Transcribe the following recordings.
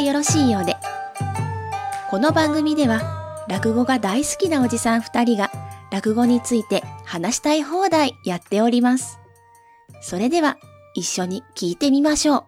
よろしいようで。この番組では、落語が大好きなおじさん二人が、落語について話したい放題やっております。それでは、一緒に聞いてみましょう。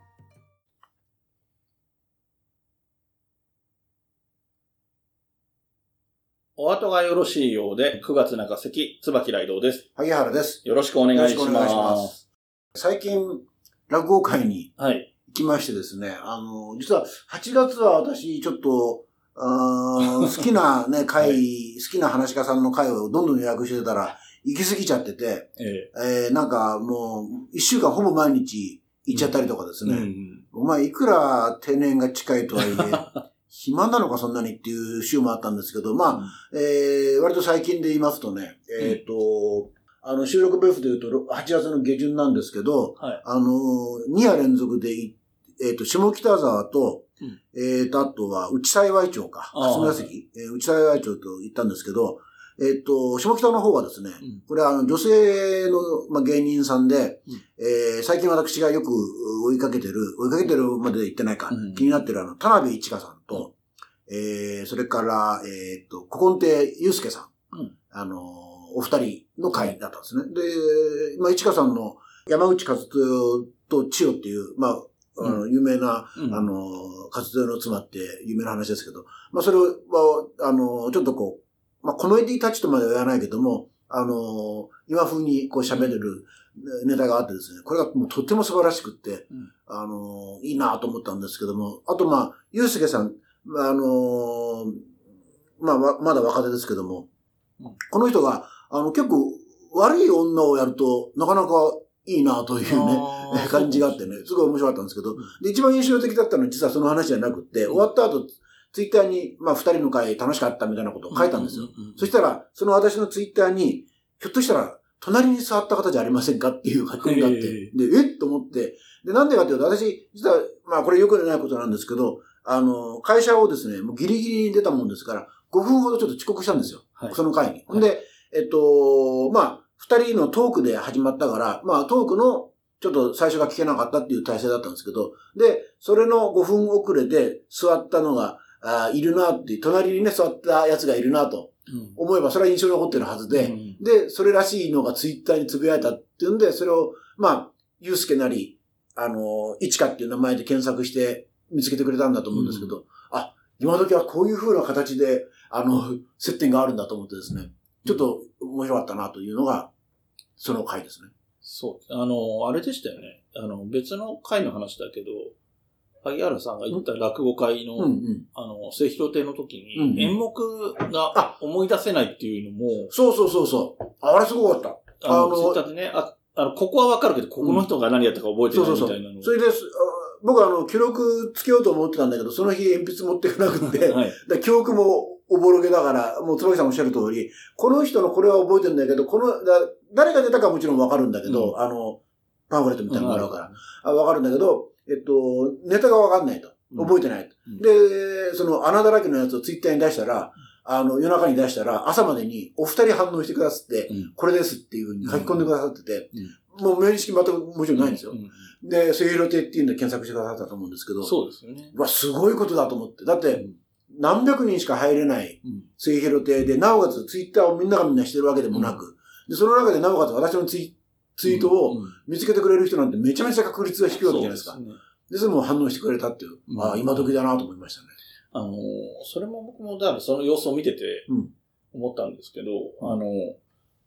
お後がよろしいようで、9月中関、椿雷道です。萩原です。よろしくお願いしよろしくお願いしま。ますす。最近、落語会にはい。行きましてですね、あの、実は8月は私ちょっと、あー 好きなね、会、好きな話し家さんの会をどんどん予約してたら、行き過ぎちゃってて、ええ。ー、なんかもう、1週間ほぼ毎日行っちゃったりとかですえね。うん。お前いくら定年が近いとはいえ、暇なのかそんなにっていう週もあったんですけど、まあ、えー、割と最近で言いますとね、えっ、と、あの、収録ベースで言うと8月の下旬なんですけど、はい。あの、2夜連続でい、えっ、と、下北沢と、うん。えっ、と、あとは、内幸町か、霞ヶ関、えー内幸町と行ったんですけど、えっ、と、下北の方はですね、うん。これはあの女性の、まあ、芸人さんで、うん。えー最近私がよく追いかけてる、追いかけてるまで言ってないか、うん。気になってるあの、田辺一華さんと、えーそれから、えっ、と、古今亭祐介さん、うん。あの、お二人の会だったんですね。で、まあ、一華さんの山内和豊と千代っていう、まあ、あの有名な、うん。あの、活動の妻って有名な話ですけど、まあそれは、あの、ちょっとこう、まあコメディタッチとまでは言わないけども、あの、今風にこう喋れるネタがあってですね、これがもうとっても素晴らしくって、うん。あの、いいなと思ったんですけども、あとまあ、ゆうすけさん、まああの、まあわまだ若手ですけども、うん。この人が、あの、結構悪い女をやるとなかなかいいなというね、感じがあってね、すごい面白かったんですけど、で、一番印象的だったのは実はその話じゃなくって、終わった後、ツイッターに、まあ、二人の会楽しかったみたいなことを書いたんですよ。。そしたら、その私のツイッターに、ひょっとしたら、隣に座った方じゃありませんかっていう書き込みがあって、へで、えっと思って、で、なんでかっていうと、私、実は、まあ、これよくないことなんですけど、あの、会社をですね、もうギリギリに出たもんですから、5分ほどちょっと遅刻したんですよ。はいその会に。ほんで、えっと、まあ、二人のトークで始まったから、まあ、トークの、ちょっと最初が聞けなかったっていう体制だったんですけど、で、それの5分遅れで座ったのが、あーいるなっていう、隣にね、座ったやつがいるなとうん。思えば、それは印象に残ってるはずで、うん。で、それらしいのがツイッターにつぶやいたっていうんで、それを、まあ、ゆうすけなり、あの、いちかっていう名前で検索して見つけてくれたんだと思うんですけど、あ、今時はこういう風な形で、あの、接点があるんだと思ってですね、ちょっと面白かったなというのが、その回ですね。そう。あの、あれでしたよね。あの、別の回の話だけど、萩原さんが言った落語会の、うんうん。あの、末広亭の時に、うんうん演目があ思い出せないっていうのも、そうそうそうそう。あれすごかった。あの、ツイッターでね、あ、あの、ここはわかるけど、ここの人が何やったか覚えてないみたいなのを。それです。あ僕はあの、記録つけようと思ってたんだけど、その日鉛筆持ってこなくて、はい。だ記憶もおぼろげだから、もう椿さんおっしゃる通り、この人のこれは覚えてるんだけど、この、だ誰が出たかはもちろんわかるんだけど、うあの、パンフレットみたいなのがあるから、あわかるんだけど、えっと、ネタがわかんないと。覚えてないと。うんで、その穴だらけのやつをツイッターに出したら、あの、夜中に出したら、朝までにお二人反応してくださって、うんこれですっていうふうに書き込んでくださってて、うんもう名識全くもちろんないんですよ。うんで、末広亭っていうんで検索してくださったと思うんですけど、そうですよね。うわ、すごいことだと思って。だって、うん何百人しか入れないうん末広亭で、なおかつツイッターをみんながみんなしてるわけでもなく、でその中でなおかつ私のツイツイートをうん見つけてくれる人なんてめちゃめちゃ確率が低いわけじゃないですか。そうねで、それも反応してくれたっていう、うんああ、今時だなと思いましたね。あの、それも僕もだからその様子を見ててうん、思ったんですけど、あの、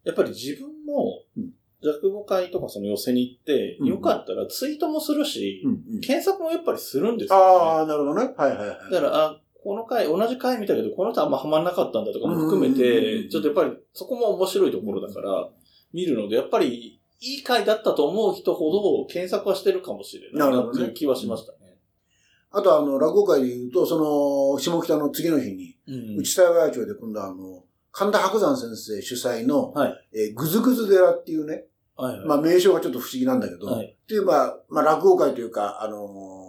やっぱり自分もうん、落語会とかその寄せに行って、うんよかったらツイートもするし、うんうん検索もやっぱりするんですよ、ね。ああ、なるほどね。はいはいはい。だから、あ、この回、同じ回見たけど、この人あんまハマんなかったんだとかも含めうんうんうん。て、うんちょっとやっぱりそこも面白いところだから、見るので、やっぱりいい回だったと思う人ほど検索はしてるかもしれないなっていう気はしましたね。あとあの、落語会で言うと、その、下北の次の日に、うん。内幸町で今度はあの、神田伯山先生主催の、はい。えーぐずぐず寺っていうね、はいはい。まあ名称がちょっと不思議なんだけど、はい。っていう、まあ、まあ落語会というか、あのー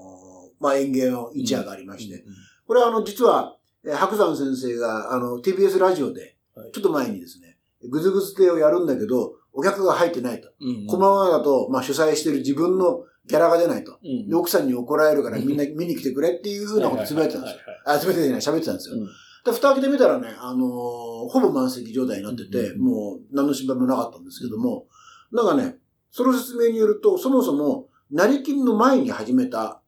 まあ演芸の一夜がありまして、これはあの、実は、えー白山先生が、あの、TBS ラジオではい、ちょっと前にですね、ぐずぐず亭をやるんだけど、お客が入ってないと。うんこのままだと、まあ主催してる自分のギャラが出ないと。うんで、奥さんに怒られるからみんな 見に来てくれっていうふうなことつぶやいてたんですよ。あ、つぶやいてない、喋ってたんですよ。うんで、蓋開けてみたらね、あのーほぼ満席状態になってて、うんもう何の心配もなかったんですけども、なんかね、その説明によると、そもそも、成金の前に始めた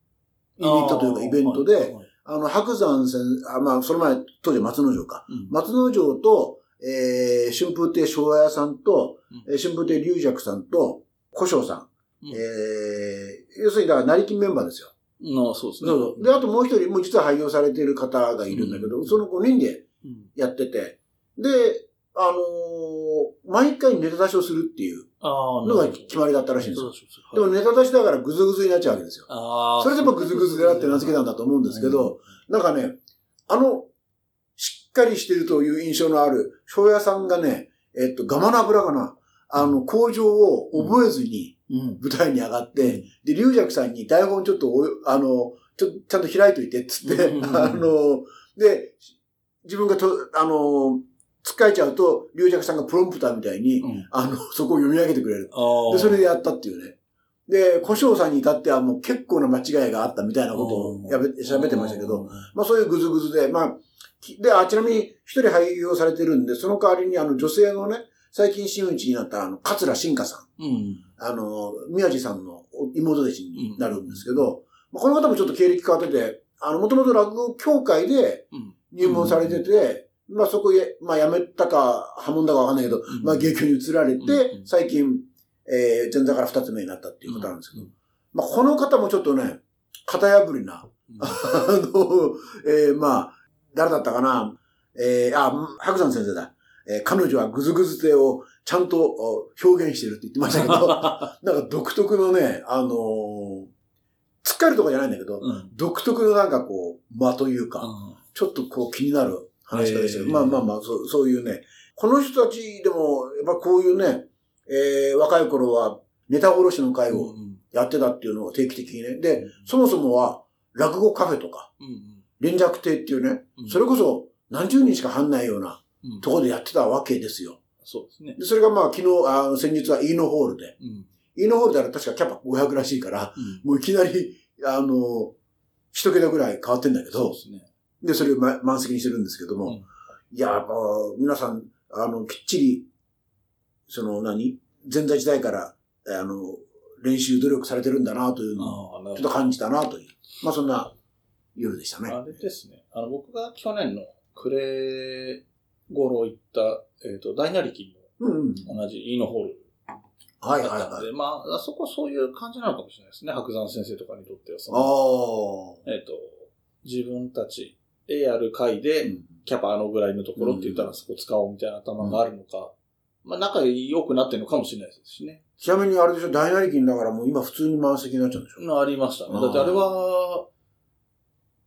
ユニットというかイベントで、あの、白山先あ、まあ、その前、当時松之丞か。うん松之丞と、えー、春風亭昭和屋さんと、うんえー春風亭龍尺さんと、古生さん。うんえー、要するに、だから、成金メンバーですよ。のそうですね。そうそう。で、あともう一人、もう実は廃業されている方がいるんだけど、うんその5人でうんやってて、で、あのー毎回ネタ出しをするっていうああ、のが決まりだったらしいんですよ。でもネタ出しだからグズグズになっちゃうわけですよ。ああ。それでもグズグズでなって名付けたんだと思うんですけど、なんかね、あの、しっかりしてるという印象のある、庄屋さんがね、えっと、ガマの油かな。あの、工場を覚えずにうん。舞台に上がって、で、龍尺さんに台本ちょっとお、あの、ちょ、ちゃんと開いといて、つって、うんあの、で、自分がと、あの、つっかえちゃうと、龍尺さんがプロンプターみたいに、うん。あの、そこを読み上げてくれる。で、それでやったっていうね。で、古生さんに至ってはもう結構な間違いがあったみたいなことをやべ喋ってましたけど、、まあそういうグズグズで、まあ、きで、あ、ちなみに一人廃業されてるんで、その代わりにあの女性のね、最近真打ちになったあの、桂新香さん。うん。あの、宮地さんの妹弟子になるんですけど、まあこの方もちょっと経歴変わってて、あの、もともと落語協会でうん。入門されてて、まあそこへ、まあ辞めたか、破門だかわかんないけど、まあ芸協に移られて、うん。最近、えー、前座から二つ目になったっていう方なんですけど、うん。まあこの方もちょっとね、型破りな、あの、えー、まあ、誰だったかな、えー、あ、白山先生だ。えー彼女はグズグズ手をちゃんとお表現してるって言ってましたけど、なんか独特のね、あのー、つっかえるとかじゃないんだけど、うん。独特のなんかこう、間というか、ちょっとこう気になる話し方でしたけど、へーまあまあまあ、そうそういうね、この人たちでも、やっぱこういうね、えー、若い頃はネタ殺しの会をうん。やってたっていうのを定期的にね。で、そもそもは落語カフェとか、うん。連弱亭っていうね、うんそれこそ何十人しか入んないようなうんところでやってたわけですよ。そうですね。で、それがまあ昨日、あの先日はイーノホールで、うん。イーノホールであれ確かキャパ500らしいから、うん。もういきなり、あの、一桁ぐらい変わってんだけどそうで、すね。で、それをま満席にしてるんですけども、うんいや、やっぱ、皆さん、あの、きっちり、その何、前座時代から、あの、練習努力されてるんだなというのを、ちょっと感じたなという。まあ、そんな夜でしたね。あれですね。あの、僕が去年の暮れ頃行った、えっ、と、大なり金うんうん。の同じイーノホールはいはいはい。まあ、あそこそういう感じなのかもしれないですね。白山先生とかにとっては、そあの、あ。えっ、と、自分たちでやる会で、うんキャパあのぐらいのところって言ったらそこ使おうみたいな頭があるのか、まあ仲良くなってるのかもしれないですしね。ちなみにあれでしょ、大なり金だからもう今普通に満席になっちゃうんでしょ？まあありましたね。だってあれは、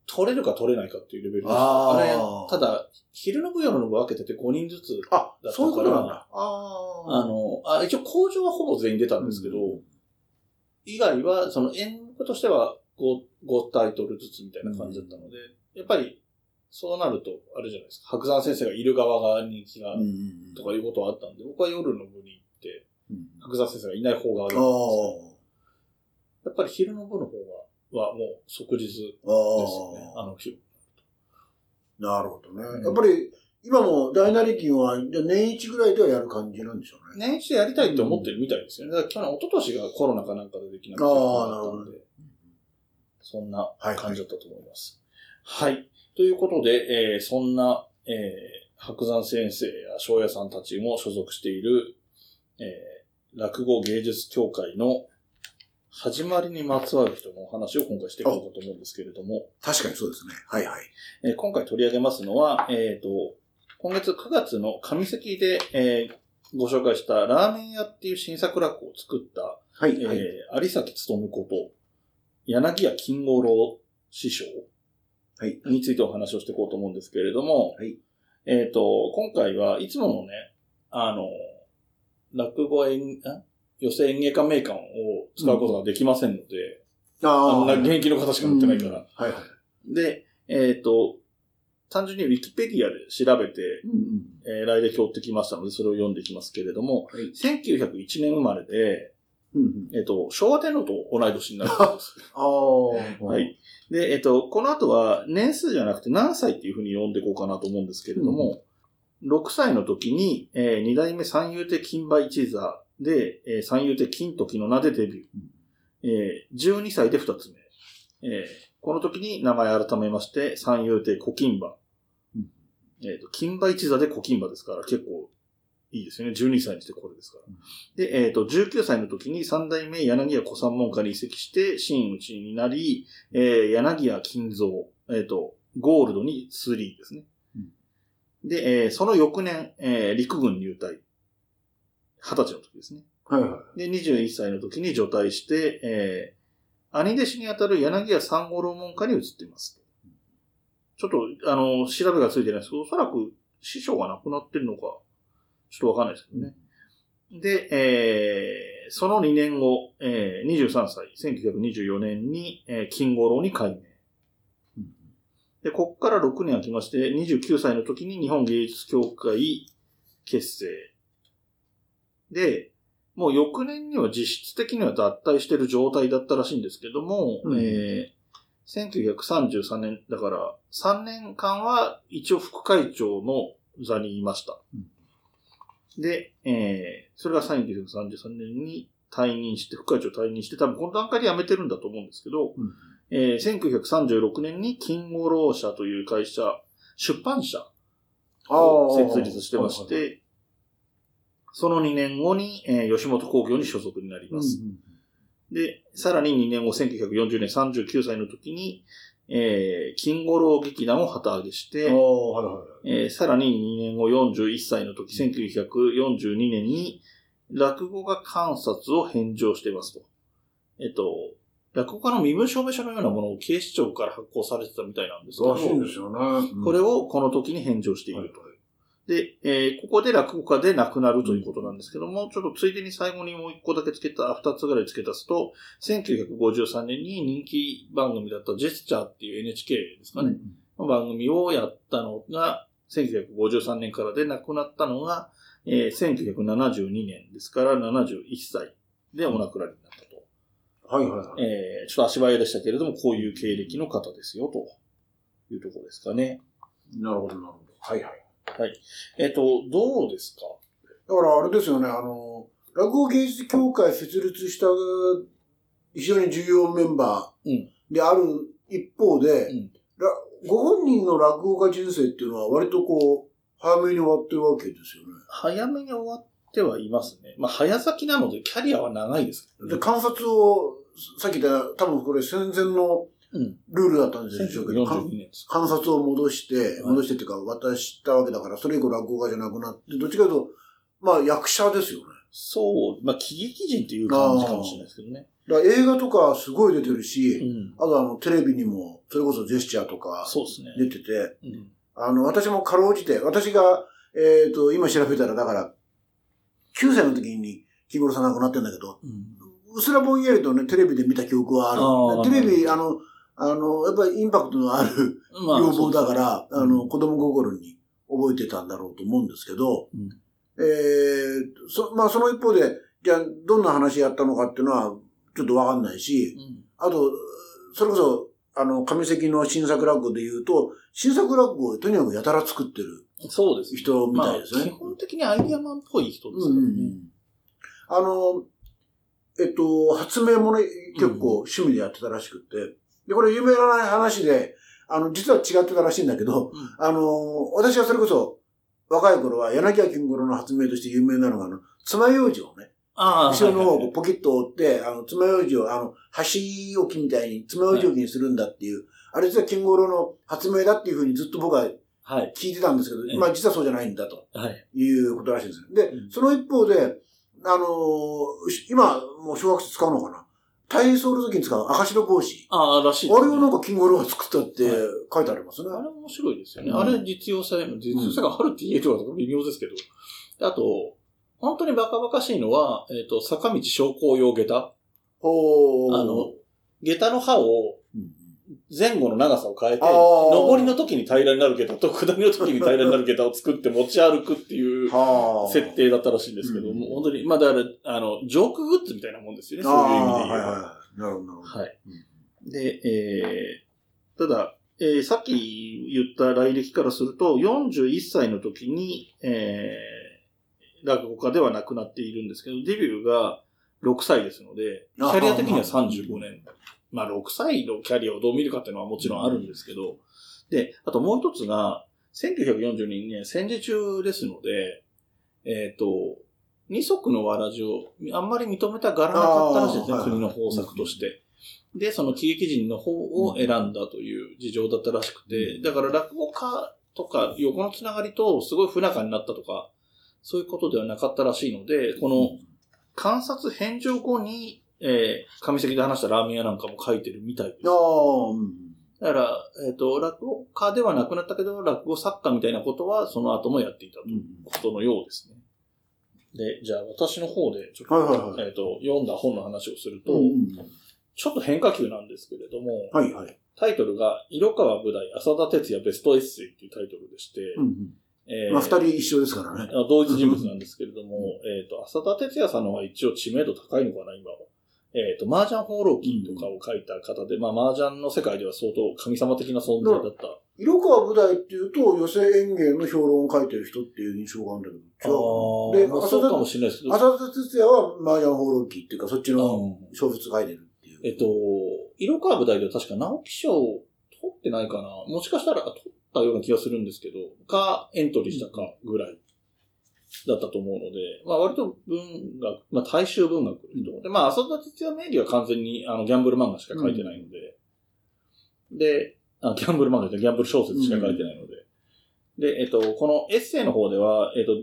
取れるか取れないかっていうレベルですあー。あれ、ただ、昼の部夜の部分分けてて5人ずつ、あだったから。そういうことなんだ。ああの、あ一応工場はほぼ全員出たんですけど、うん以外は、その演目としては 5, 5タイトルずつみたいな感じだったので、やっぱり、そうなると、あれじゃないですか。白山先生がいる側が人気がとかいうことはあったんで、僕は夜の部に行って、うん白山先生がいない方側だったんですけあど、やっぱり昼の部の方が、はもう即日ですあ。あよね。あ。あの日。なるほどね。うんやっぱり、今も大なり金は、年一ぐらいではやる感じなんでしょうね。年一でやりたいって思ってるみたいですよね。だから去年、一昨年がコロナかなんかでできなくて。あーなるほどんで。そんなはい感じだったと思います。はい。ということで、えーそんな、えー白山先生や庄屋さんたちも所属している、えー落語芸術協会の始まりにまつわる人のお話を今回していこうかと思うんですけれども、確かにそうですね。はいはい。えー今回取り上げますのは、えっ、と、今月9月の上関で、えーご紹介したラーメン屋っていう新作落語を作った、はいはい。えー有崎努こと、柳家金五郎師匠はいについてお話をしていこうと思うんですけれども、はい。えっ、と、今回はいつものね、あの、落語演、あ？寄せ演芸館名館を使うことができませんので、ああんな現役の方しか乗ってないから。はいはい。で、えっ、と、単純にウィキペディアで調べて、うんうん。えー来歴を追ってきましたので、それを読んでいきますけれども、はい。1901年生まれで、うんうん。えっ、と、昭和天皇と同い年になるんです。ああ。はは。い。で、えっ、と、この後は年数じゃなくて何歳っていうふうに読んでいこうかなと思うんですけれども、6歳の時に、えー、二代目三遊亭金馬一座で、えー、三遊亭金時の名でデビュー。えー、12歳で二つ目。えー、この時に名前改めまして、三遊亭小金馬。うんえっ、と、金馬一座で小金馬ですから結構いいですよね。12歳にしてこれですから。うんで、えっ、と、19歳の時に三代目柳家小三門下に移籍して、真打ちになり、えー、柳家金蔵、えっ、と、ゴールドに3ですね。で、えーその翌年、えー陸軍入隊。20歳の時ですね。はいはで、21歳の時に除隊して、えー兄弟子にあたる柳家三五郎門下に移っています。ちょっと、あの、調べがついてないですけど、おそらく師匠が亡くなってるのか、ちょっとわかんないですけどね。で、えーその2年後、えー23歳、1924年に、えー金五郎に改名。うんで、こっから6年空きまして、29歳の時に日本芸術協会結成。で、もう翌年には実質的には脱退してる状態だったらしいんですけども、うんえー1933年、だから3年間は一応副会長の座にいました。で、えーそれが1933年に退任して、副会長退任して、多分この段階で辞めてるんだと思うんですけど、うんえー1936年に金五郎社という会社、出版社あをあ。設立してましはいはいはい、て、その2年後に、えー吉本興業に所属になりうんます。で、さらに2年後、1940年39歳の時に、えー金五郎劇団を旗揚げして、ああ、はいはい。えーさらに2年後41歳の時、1942年に落語家観察を返上していますと。えっと、落語家の身分証明書のようなものを警視庁から発行されてたみたいなんですけど、らしいんですよね。これをこの時に返上していると。で、えーここで落語家で亡くなるということなんですけども、ちょっとついでに最後にもう一個だけ付けた、二つぐらい付け足すと、1953年に人気番組だったジェスチャーっていう NHK ですかね。の番組をやったのが、1953年からで亡くなったのが、えー1972年ですから71歳でお亡くなりになったと。はいはいはい。えーちょっと足早でしたけれども、こういう経歴の方ですよ、というところですかね。なるほど、なるほど。はいはい。えっ、と、どうですか？だからあれですよね、あの、落語芸術協会設立した非常に重要メンバーである一方で、うんらご本人の落語家人生っていうのは割とこう、早めに終わってるわけですよね。早めに終わってはいますね。まあ、早咲きなので、キャリアは長いですけどで、ね。観察を、さっき言った、多分これ戦前のうん。ルールだったんでしょうけど、かん1942年です。観察を戻して、はい戻してっていうか渡したわけだから、それ以降落語家じゃなくなって、どっちかというと、まあ役者ですよね。そう、まあ、喜劇人っていう感じかもしれないですけどね。だ映画とかすごい出てるし、うん。あとあの、テレビにも、それこそジェスチャーとかそうですね。出てて、うん。あの、私もかろうじて、私が、えっ、と、今調べたら、だから、9歳の時に、木村さん亡くなってんだけど、うん。うすらぼんやりとね、テレビで見た記憶はああーる。テレビ、あの、あの、やっぱりインパクトのある ま要望だから、そうあの、子供心に覚えてたんだろうと思うんですけど、うん。えーそ、まあその一方で、じゃあどんな話やったのかっていうのはちょっとわかんないし、うん。あと、それこそ、あの、上関の新作落語で言うと、新作落語をとにかくやたら作ってるそうです。人みたいですね。まあ、基本的にアイデアマンっぽい人ですうん。うん。あの、えっと、発明もね、結構趣味でやってたらしくって、で、これ有名な話で、あの、実は違ってたらしいんだけど、うんあの、私はそれこそ、若い頃は柳家金五郎の発明として有名なのが、あの、爪楊枝をね、後ろの方をはいはいはいポキッと折って、あの、爪楊枝を、あの、箸置きみたいに爪楊枝置きにするんだっていう、あれ実は金五郎の発明だっていうふうにずっと僕ははい。聞いてたんですけど、ええまあ実はそうじゃないんだとはい。いうことらしいんですよ。で、うんその一方で、あの今、もう小学生使うのかな体操の時に使う赤白帽子。ああ、らしいね、あれをなんか金五郎が作ったってはい書いてありますね。あれ面白いですよね。うんあれ実用性、実用性があるって言えるかとか微妙ですけど。であと、本当にバカバカしいのは、えっ、と、坂道昇降用下駄。ほーあの、下駄の刃をうん前後の長さを変えて、上りの時に平らになる下駄と下りの時に平らになる下駄を作って持ち歩くっていう はあ。設定だったらしいんですけど、うんもう本当に、まあだから、あの、ジョークグッズみたいなもんですよね、そういう意味で言えば。ああはいはい。なるほど、なるほど。はい。で、えー、ただ、えーさっき言った来歴からすると、41歳の時に、えー、落語家ではなくなっているんですけど、デビューが6歳ですので、キャリア的には35年。まあ、6歳のキャリアをどう見るかっていうのはもちろんあるんですけど、で、あともう一つが、1942年戦時中ですので、えっ、と、二足のわらじをあんまり認めたがらなかったらしいですね、国の方策として。で、その喜劇人の方を選んだという事情だったらしくて、だから落語家とか横のつながりとすごい不仲になったとか、そういうことではなかったらしいので、この観察返上後に、えー、上関で話したラーメン屋なんかも書いてるみたいです。ああ、うん。だから、えっ、と、落語家ではなくなったけど、落語作家みたいなことはその後もやっていたということのようですね。で、じゃあ私の方で、ちょっと、はいはいはいえっ、と、読んだ本の話をすると、うんちょっと変化球なんですけれども、はいはい。タイトルが、色川武大浅田哲也ベストエッセイっていうタイトルでして、うんえーまあ、二人一緒ですからね。あ同一人物なんですけれども、えっ、と、浅田哲也さんの方が一応知名度高いのかな、今は。えっ、と、麻雀放浪記とかを書いた方で、まあ、麻雀の世界では相当神様的な存在だった。色川武大っていうと、寄席演芸の評論を書いてる人っていう印象があるんだけど、違う。で、まあ、浅そうかも田、しれないですけど、浅田哲也は麻雀放浪記っていうか、そっちのうん小説書いてるっていう。えっと、色川武大では確か直木賞を取ってないかな。もしかしたら取ったような気がするんですけど、か、エントリーしたかぐらいだったと思うので、まあ割と文学、まあ大衆文学。で、まあ浅田哲也名義は完全にあのギャンブル漫画しか書いてないので、で、あギャンブル漫画じゃギャンブル小説しか書いてないので、で、えっと、このエッセイの方では、えっと、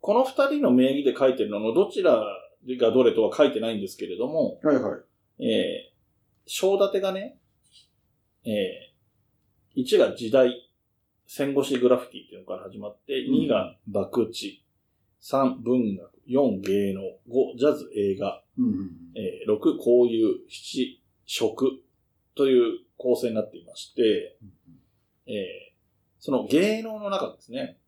この二人の名義で書いてるののどちらがどれとは書いてないんですけれども、はいはい。えー、章立てがね、えー、1が時代、戦後史グラフィティっていうのから始まって、うん2が博打、3文学、4芸能、5ジャズ映画、うんうんえー、6交友、7食という構成になっていまして、えー、その芸能の中ですね、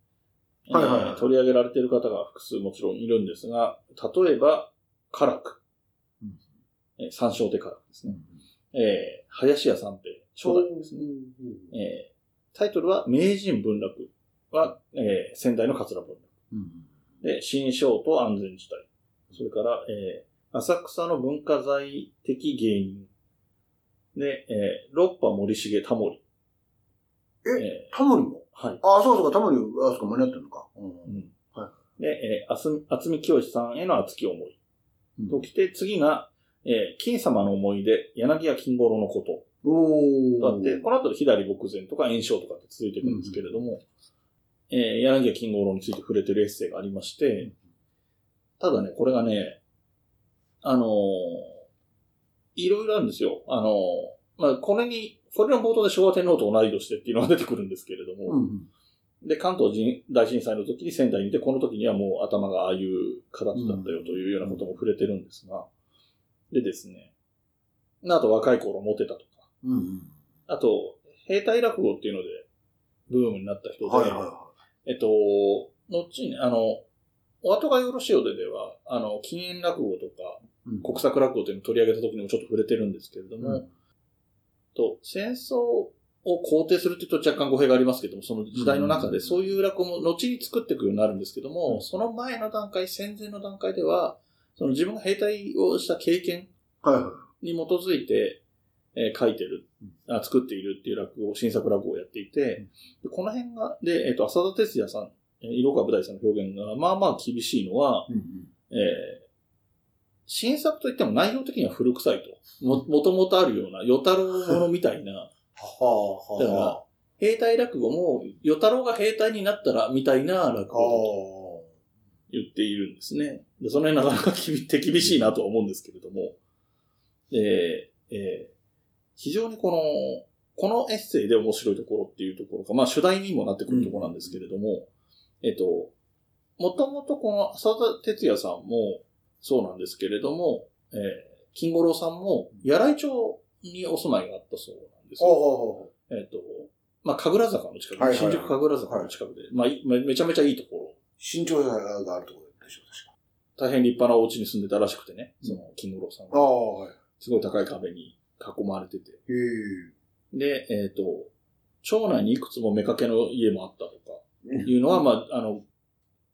はいはいはい。えー取り上げられている方が複数もちろんいるんですが、例えば、カラク、うん。えー三笑手カラクですね。えー、林家三平、初代ですね。えータイトルは、名人文楽は、えー仙台の桂文楽。うんで、新章と安全地帯。それから、えー浅草の文化財的芸人。で、えー六波森重タモリ。えタモリも？ーはい。ああ、そうそうか、タモリ、あそこ間に合ってるのか。うんうんはで、えー、あす厚見清さんへの熱き思い。うんときて、次が、えー金様の思い出、柳家金五郎のこと。おだって、この後、左牧前とか炎症とかって続いていくんですけれども、えー柳家金五郎について触れてるエッセイがありまして、ただね、これがね、あのーいろいろあるんですよ。あのーまあ、これに、これの冒頭で昭和天皇と同い年でっていうのが出てくるんですけれども、うんで、関東人大震災の時に仙台にいて、この時にはもう頭がああいう形だったよというようなことも触れてるんですが、でですね、あと若い頃モテたとか、うんうん。あと、兵隊落語っていうので、ブームになった人で、はいはいはえっと、後に、あの、お後がよろしいようででは、あの、禁煙落語とか、い。うん国策落語というのを取り上げた時にもちょっと触れてるんですけれども、うんと、戦争を肯定するって言うと若干語弊がありますけども、その時代の中でうんそういう落語も後に作っていくようになるんですけども、うんその前の段階、戦前の段階では、その自分が兵隊をした経験。に基づいて、えー書いてる、あ作っているっていう落語、新作落語をやっていて、でこの辺が、で、えっ、と、浅田哲也さん、えー色川武大さんの表現が、まあまあ厳しいのは、うんうんえー新作といっても内容的には古臭いと。も、もともとあるような、与太郎ものみたいな、はあ、はあ。だから兵隊落語も、与太郎が兵隊になったら、みたいな落あ語を言っているんですね。で、その辺なかなか厳しいなとは思うんですけれども。で、えー非常にこの、このエッセイで面白いところっていうところが、まあ主題にもなってくるところなんですけれども、えっと、もともとこの浅田哲也さんもそうなんですけれども、えー金五郎さんも、柳井町にお住まいがあったそうなんですよ。おえっ、と、まあ、神楽坂の近く、新宿神楽坂の近くで、まあい、めめちゃめちゃいいところ、新潮社があるところでしょ、大変立派なお家に住んでたらしくてね、その、金五郎さんは。あ、はい。すごい高い壁に囲まれてて。で、えっ、と、町内にいくつも目かけの家もあったとか、いうのは、まあ、あの、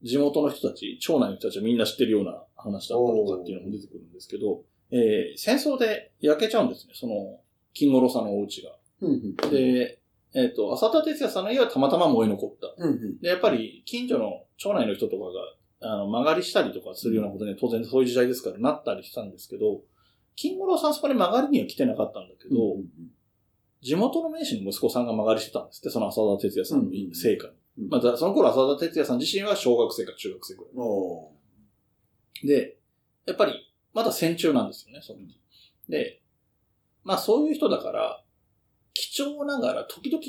地元の人たち、町内の人たちはみんな知ってるような話だったとかっていうのも出てくるんですけど、えー戦争で焼けちゃうんですね、その、金五郎さんのお家が。で、えっ、と、浅田哲也さんの家はたまたま燃え残った。で、やっぱり近所の町内の人とかが、あの、曲がりしたりとかするようなことに当然そういう時代ですからなったりしたんですけど、金五郎さんそこに曲がりには来てなかったんだけど、地元の名士の息子さんが曲がりしてたんですって、その浅田哲也さんの成果に。うんまた、その頃浅田哲也さん自身は小学生か中学生くらい。で、やっぱり、まだ戦中なんですよね、その時。で、まあそういう人だから、貴重ながら時々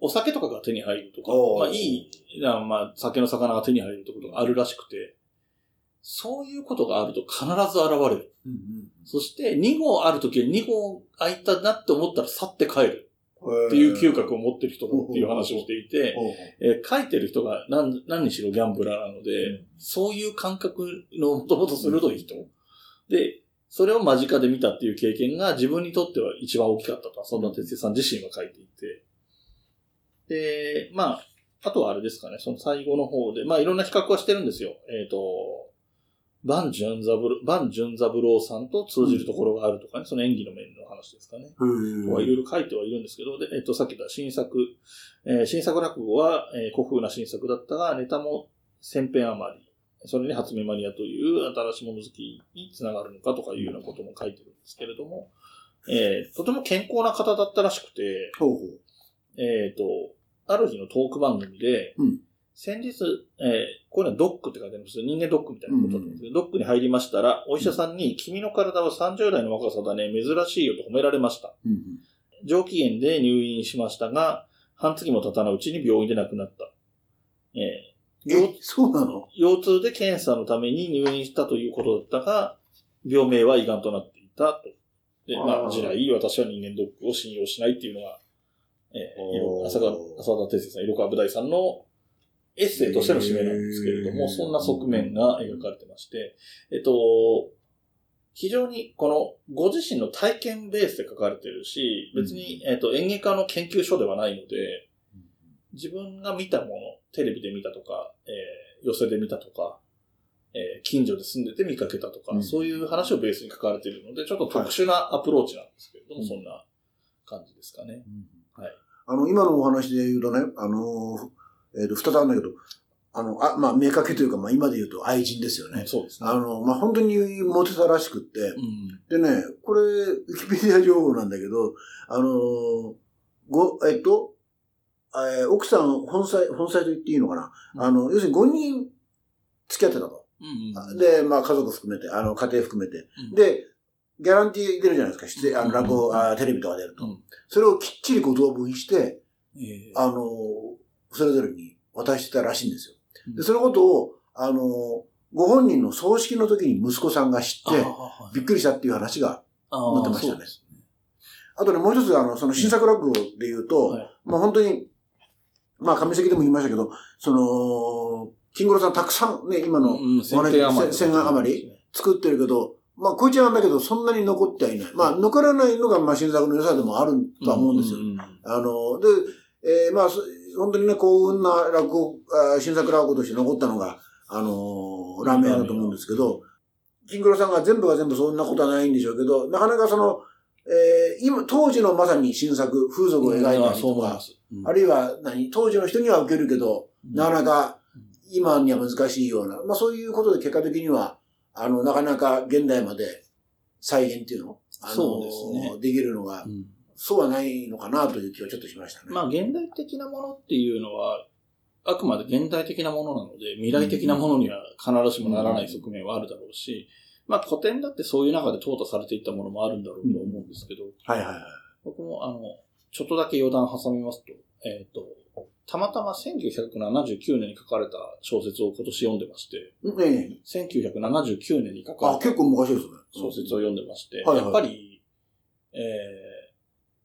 お酒とかが手に入るとかまあいい、なまあ酒の魚が手に入るってことがあるらしくて、そういうことがあると必ず現れる。うんそして2号ある時は2号空いたなって思ったら去って帰るうん。っていう嗅覚を持ってる人だっていう話をしていて、えー書いてる人が何何にしろギャンブラーなので、そういう感覚のもともと鋭い人。で、それを間近で見たっていう経験が自分にとっては一番大きかったと、そんな哲也さん自身は書いていて。で、まあ、あとはあれですかね、その最後の方で、まあいろんな比較はしてるんですよ。えっ、と、バン・ジュンザブロ、バン・ジュンザブローさんと通じるところがあるとかね、その演技の面の話ですかね。へとかいろいろ書いてはいるんですけど、で、えっと、さっき言った新作、えー新作落語は、えー古風な新作だったが、ネタも千編余り、それに初見マニアという新しいもの好きにつながるのかとかいうようなことも書いてるんですけれども、えーとても健康な方だったらしくて、ほうほう。えっ、と、ある日のトーク番組で、うん先日、えーこういうのはドックって書いてあります人間ドックみたいなことだと思うんですけど、ドックに入りましたら、お医者さんに、君の体は30代の若さだね、珍しいよと褒められました。うん上機嫌で入院しましたが、半月も経たないうちに病院で亡くなった。えーうん。え、そうなの？腰痛で検査のために入院したということだったが、病名は胃がんとなっていたと。で、まあ、あー地来、私は人間ドックを信用しないっていうのが、えー、浅川、浅田哲也さん、色川武大さんのエッセイとしての締めなんですけれども、そんな側面が描かれてまして、えっと、非常にこのご自身の体験ベースで書かれてるし、別に、えっと、演劇家の研究所ではないので、自分が見たもの、テレビで見たとか、えー寄せで見たとか、えー近所で住んでて見かけたとか、うん。そういう話をベースに書かれているので、ちょっと特殊なアプローチなんですけれども、はい。そんな感じですかね。はい。あの、今のお話で言うとね、あのー、えっ、と、二つあるんだけど、あの、あ、まあ、明確というか、まあ、今で言うと愛人ですよね。そうですね。あの、まあ、本当にモテたらしくって、うん。でね、これ、ウィキペディア情報なんだけど、あのーご、えっと、えー奥さん、本妻、本妻と言っていいのかな、うんあの、要するに5人付き合ってたと。うん。で、まあ家族含めて、あの、家庭含めて。うん、で、ギャランティー出るじゃないですか。出演あの、うん落語、あテレビとか出ると。うんそれをきっちりご等分して、えーあの、それぞれに渡してたらしいんですよ。うん。で、そのことを、あの、ご本人の葬式の時に息子さんが知って、びっくりしたっていう話が、載ってましたね。あとね、もう一つ、あの、その新作落語で言うと、はい。まあ本当に、まあ上関でも言いましたけど、その、金五郎さんたくさんね、今のうん、千千円余り作ってるけど、まあこいつなんだけど、そんなに残ってはいない。まあ残らないのが、まあ新作の良さでもあるとは思うんですよ。あの、で、えーまあ、そ本当にね、幸運な落語、新作落語として残ったのが、あのーラーメン屋だと思うんですけど、金黒さんが全部が全部そんなことはないんでしょうけど、なかなかその、えー今、当時のまさに新作、風俗を描いたありとか、そう思います。うん。あるいは何、当時の人には受けるけど、なかなか今には難しいような、まあそういうことで結果的には、あの、なかなか現代まで再現っていうのあのそうですね。できるのが、うんそうはないのかなという気はちょっとしましたね。まあ、現代的なものっていうのは、あくまで現代的なものなので、未来的なものには必ずしもならない側面はあるだろうし、まあ、古典だってそういう中で淘汰されていったものもあるんだろうと思うんですけど、はいはいはい。僕も、あの、ちょっとだけ余談挟みますと、えっ、と、たまたま1979年に書かれた小説を今年読んでまして、ねえ。1979年に書かあ、れた。小説を読んでまして、はいはいやっぱり、えー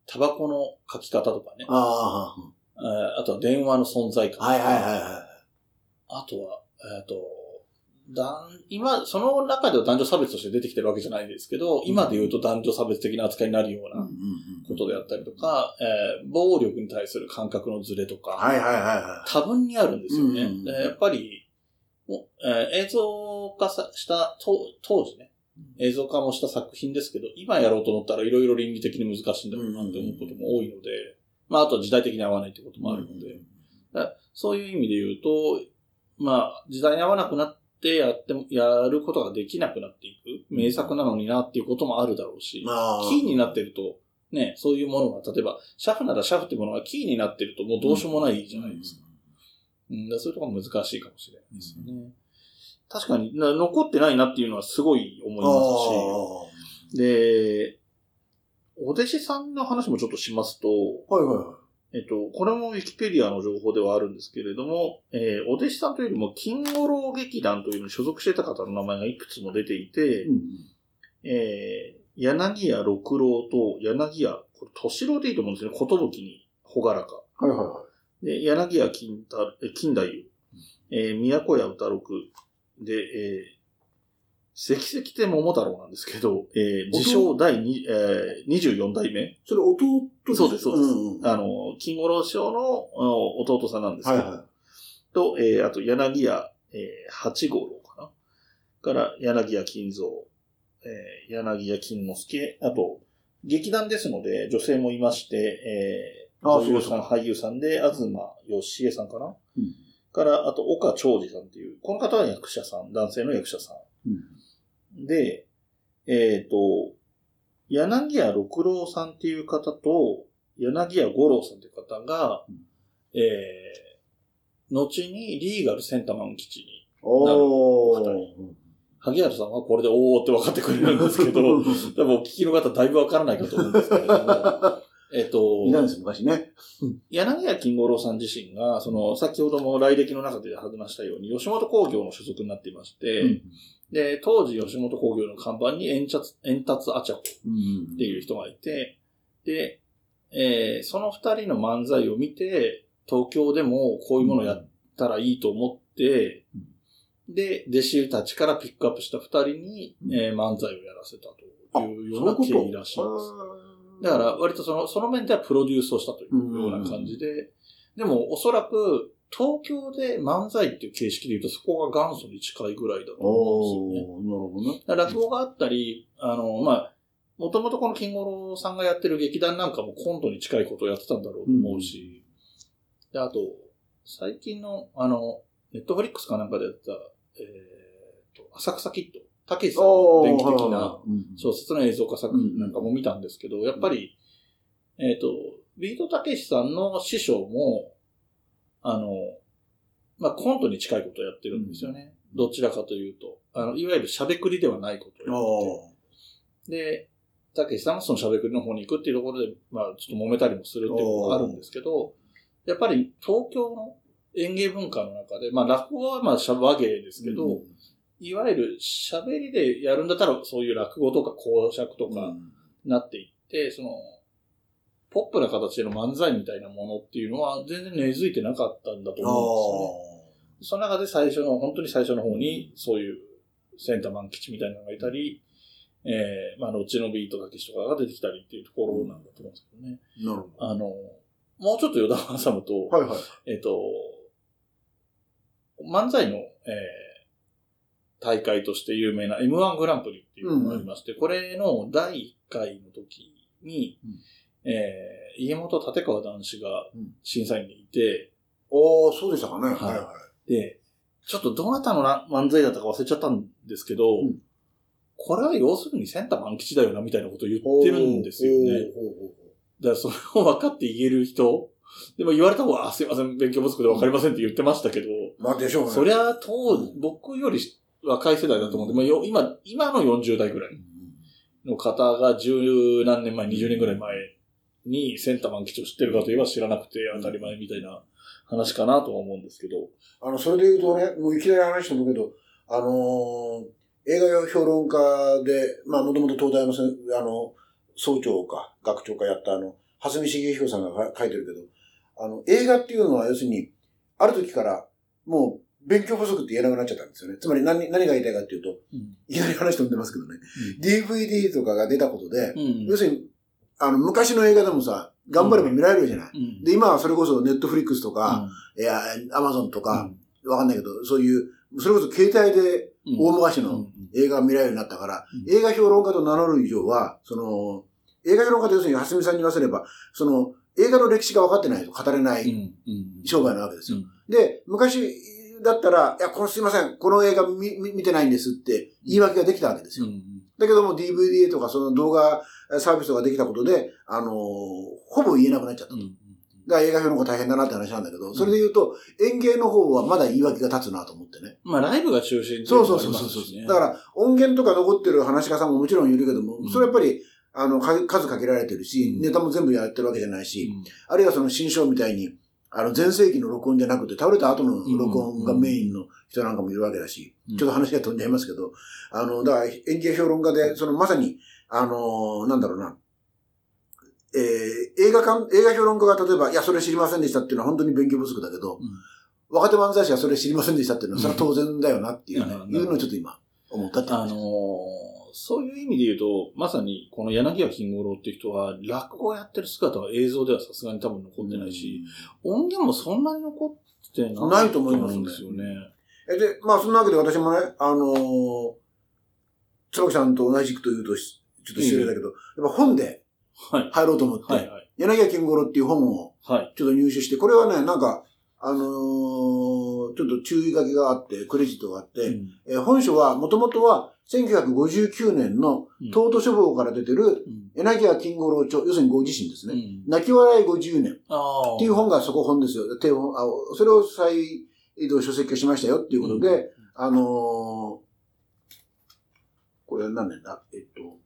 タバコの書き方とかね。あえーあとは電話の存在感。あ、はいはいはいはあとは、えっ、と、男今、その中では男女差別として出てきてるわけじゃないですけど、今で言うと男女差別的な扱いになるようい。なことであったりとか、えー暴力に対する感覚のズレとか、はいはいはいは多分にあるんですよね。うんでやっぱり、えー映像化さしたと当時ね、映像化もした作品ですけど、今やろうと思ったらいろいろ倫理的に難しいんだろうなって思うことも多いので、まああとは時代的に合わないってこともあるので、そういう意味で言うと、まあ時代に合わなくなってやっても、やることができなくなっていく。名作なのになっていうこともあるだろうし。キーになってると、ね、そういうものが、例えば、シャフならシャフってものがキーになってるともうどうしようもないじゃないですか。うん、だそういうところが難しいかもしれないですよね。確かにな、残ってないなっていうのはすごい思いますし、で、お弟子さんの話もちょっとしますと。はいはいはい。えっと、これもウィキペディアの情報ではあるんですけれども、えーお弟子さんというよりも、金五郎劇団というのに所属していた方の名前がいくつも出ていて、えー柳家六郎と柳家、これ、敏郎でいいと思うんですよね。ことぶきに、ほがらか。はいはいはい。で、柳家金太、え金太夫、えー都屋歌六、で、えー、関々手桃太郎なんですけど、えー自称第二えー24代目。それ弟？そうですそうです。んんあの、金五郎師匠の弟さんなんですけど、はいはと、えーあと柳家、えー八五郎かな？から、柳家金蔵、えー柳家金之助、あと、劇団ですので、女性もいまして、えーあ女優さん、そう俳優さんで、東義恵さんかな？うんから、あと、岡長司さんっていう、この方は役者さん、男性の役者さん。で、えっ、と、柳家六郎さんっていう方と、柳家五郎さんっていう方が、うん。えー、後にリーガルセンタマン基地に、おー。萩原さんはこれでおーって分かってくれるんですけど、多分お聞きの方だいぶ分からないかと思うんですけれども、えっと、いないんです、昔ね。柳家金五郎さん自身が、その、先ほども来歴の中で話したように、吉本興業の所属になっていまして、で、当時吉本興業の看板に円達、円達アチャコうんっていう人がいて、で、えーその二人の漫才を見て、東京でもこういうものをやったらいいと思って、で、弟子たちからピックアップした二人に、えー漫才をやらせたというような経緯らしいんです。だから、割とその、その面ではプロデュースをしたというような感じで、でも、おそらく、東京で漫才っていう形式で言うと、そこが元祖に近いぐらいだと思うんですよね。なるほどね。だから落語があったり、あの、まあ、もともとこの金五郎さんがやってる劇団なんかもコントに近いことをやってたんだろうと思うし、で、あと、最近の、あの、ネットフリックスかなんかでやった、えーと、浅草キッド、たけしさんの電気的な小説の映像化作品なんかも見たんですけど、やっぱり、えっ、と、ビートたけしさんの師匠も、あの、まあ、コントに近いことをやってるんですよね。どちらかというと。あの、いわゆるしゃべくりではないことをやってて。で、たけしさんがそのしゃべくりの方に行くっていうところで、まあ、ちょっと揉めたりもするっていうことがあるんですけど、やっぱり東京の演芸文化の中で、まあ、落語はまあ、しゃ和芸ですけど、いわゆる喋りでやるんだったら、そういう落語とか講釈とかなっていって、その、ポップな形での漫才みたいなものっていうのは全然根付いてなかったんだと思うんですよね。その中で最初の、本当に最初の方に、そういうセンターマン基地みたいなのがいたり、えー、まあ、後のビートたけしとかが出てきたりっていうところなんだと思うんですけどね。なるほあの、もうちょっと余談を挟むと、ど。はいはい。えっ、と、漫才の、えー大会として有名な M1 グランプリっていうのがありまして、これの第1回の時に、うんえー家元立川男子がうん審査員にいて、おー、そうでしたかね。はいはいはで、ちょっとどなたのな漫才だったか忘れちゃったんですけど、うんこれは要するにセンター満吉だよなみたいなことを言い。ってるんですよね。だからそれを分かって言える人、でも言われた方が、あすいません、勉強不足で分かりませんって言ってましたけど、まあでしょうね。そりゃ、当僕より若い世代だと思うんで、まあ、よ今、今の40代ぐらいの方が十何年前、20年ぐらい前にセンター満吉を知ってるかといえば知らなくて当たり前みたいな話かなとは思うんですけど。あの、それで言うとね、もういきなり話してもけど、あのー映画評論家で、まあ、もともと東大のあの、総長か、学長かやったあの、蓮見茂彦さんが書いてるけど、あの、映画っていうのは要するに、ある時から、もう、勉強不足って言えなくなっちゃったんですよね。つまり何、何が言いたいかっていうと、うん。いきなり話飛んでますけどね、DVD とかが出たことで、うん。要するに、あの、昔の映画でもさ、頑張れば見られるじゃない。うん。で、今はそれこそネットフリックスとか、いや、アマゾンとか、わかんないけど、そういう、それこそ携帯で大昔の映画が見られるようになったから、うん。映画評論家と名乗る以上は、その、映画評論家と要するに、蓮見さんに言わせれば、その、映画の歴史が分かってないと語れない商売なわけですよ。で、昔だったら、いや、このすいません、この映画見見見てないんですって言い訳ができたわけですよ。だけども DVD とかその動画サービスとかできたことで、あのーほぼ言えなくなっちゃったと。だから映画評論家大変だなって話なんだけど、それで言うと、演芸の方はまだ言い訳が立つなと思ってね。まあ、ライブが中心っていそうそうそうそうだから、音源とか残ってる話し家さんももちろんいるけども、うん。それやっぱり、あの、か数かけられてるし、うん。ネタも全部やってるわけじゃないし、うん。あるいはその新章みたいに、あの、前世紀の録音じゃなくて、倒れた後の録音がメインの人なんかもいるわけだし、うん。ちょっと話が飛んじゃいますけど、あの、だから演芸評論家で、そのまさに、あの、なんだろうな、えー映画館、映画評論家が例えば、いや、それ知りませんでしたっていうのは本当に勉強不足だけど、若手漫才師がそれ知りませんでしたっていうのは、それは当然だよなっていうね、うん。いうのをちょっと今、思ったってあの話。ーそういう意味で言うと、まさにこの柳家金五郎っていう人は、落語をやってる姿は映像ではさすがに多分残ってないし、音源もそんなに残ってないないと思いますねんですよね。えで、まあ、そんなわけで私もね、あのー、椿さんと同じくというとし、ちょっと失礼だけど、やっぱ本ではい。入ろうと思って、はいはい。柳家金五郎っていう本をはい。ちょっと入手して、これはね、なんか、あのーちょっと注意書きがあって、クレジットがあって、うんえー本書は、もともとは1959年のうん。東都書房から出てるうん。柳家金五郎著、要するにご自身ですね。うん。泣き笑い50年。っていう本がそこ本ですよ。手本あそれを再移動書籍化しましたよ。っていうことで、うん。あのーこれは何年だ？えっと、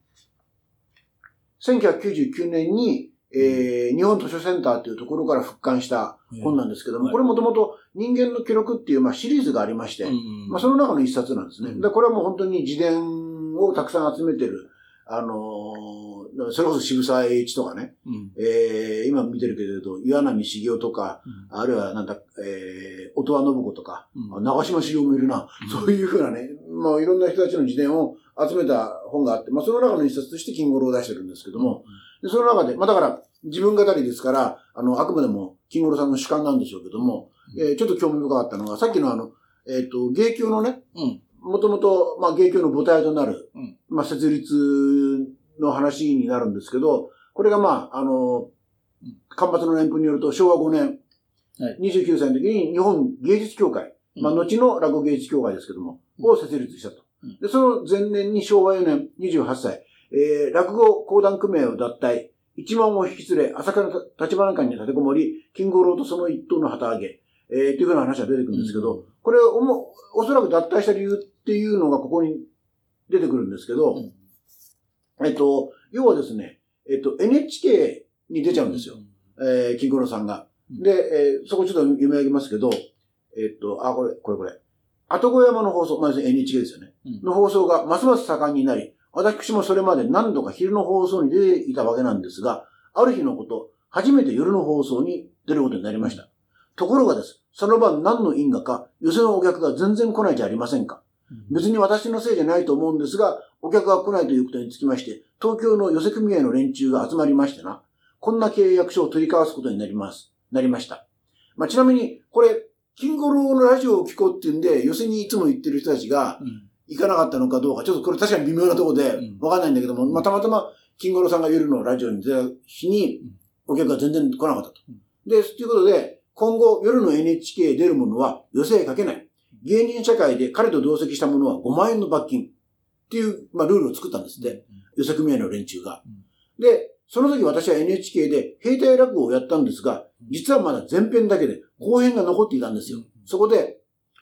1999年に、えー日本図書センターっていうところから復刊した本なんですけども、はい。これもともと人間の記録っていう、まあ、シリーズがありまして、うんまあ、その中の一冊なんですね。うん。でこれはもう本当に自伝をたくさん集めてる、あのーそれこそ渋沢栄一とかね、うん。えー今見てるけれど、岩波茂雄とか、うん。あるいはなんだ、えー、音羽信子とか、うん。あ長島茂雄もいるな、うん。そういうふうなね、まあいろんな人たちの自伝を集めた本があって、まあその中の一冊として金五郎を出してるんですけども、でその中で、まあだから自分語りですから、あの、あくまでも金五郎さんの主観なんでしょうけども、うんえーちょっと興味深かったのが、さっきのあの、えっ、と、芸協のね、うん。もともと、まあ芸協の母体となる、うん。まあ設立の話になるんですけど、これがまあ、あのうん、干ばつの年譜によると昭和5年、はい。29歳の時に日本芸術協会、まあ、うん後の落語芸術協会ですけども、うん。を設立したと。うん。で、その前年に昭和4年28歳、えー、落語講談組合を脱退、一万を引き連れ、朝倉立花館に立てこもり、金五郎とその一党の旗揚げ、えー、っていうふうな話が出てくるんですけど、これおも、おそらく脱退した理由っていうのがここに出てくるんですけど、うんえっと、要はですね、えっと、NHK に出ちゃうんですよ。えー、金五郎さんが。うんで、えーそこちょっと読み上げますけど、えっと、あ、これ、これこれ。後小山の放送、まあ、NHK ですよね。うんの放送がますます盛んになり、私もそれまで何度か昼の放送に出ていたわけなんですが、ある日のこと、初めて夜の放送に出ることになりました。ところがです、その晩何の因果か、寄せのお客が全然来ないじゃありませんか。別に私のせいじゃないと思うんですが、お客が来ないということにつきまして、東京の寄せ組合の連中が集まりましてな、こんな契約書を取り交わすことになります、なりました。まあ、ちなみに、これ、金五郎のラジオを聞こうっていうんで、寄せにいつも行ってる人たちがうん。行かなかったのかどうか、ちょっとこれ確かに微妙なところでうん。わかんないんだけども、まあ、たまたま金五郎さんが夜のラジオに出た日にうん、お客が全然来なかったと。うん。で、ということで、今後夜の NHK 出るものは寄せへかけない。芸人社会で彼と同席したものは5万円の罰金っていう、まあ、ルールを作ったんですって。寄せ組合の連中が。で、その時私は NHK で兵隊落語をやったんですが、実はまだ前編だけで後編が残っていたんですよ。そこで、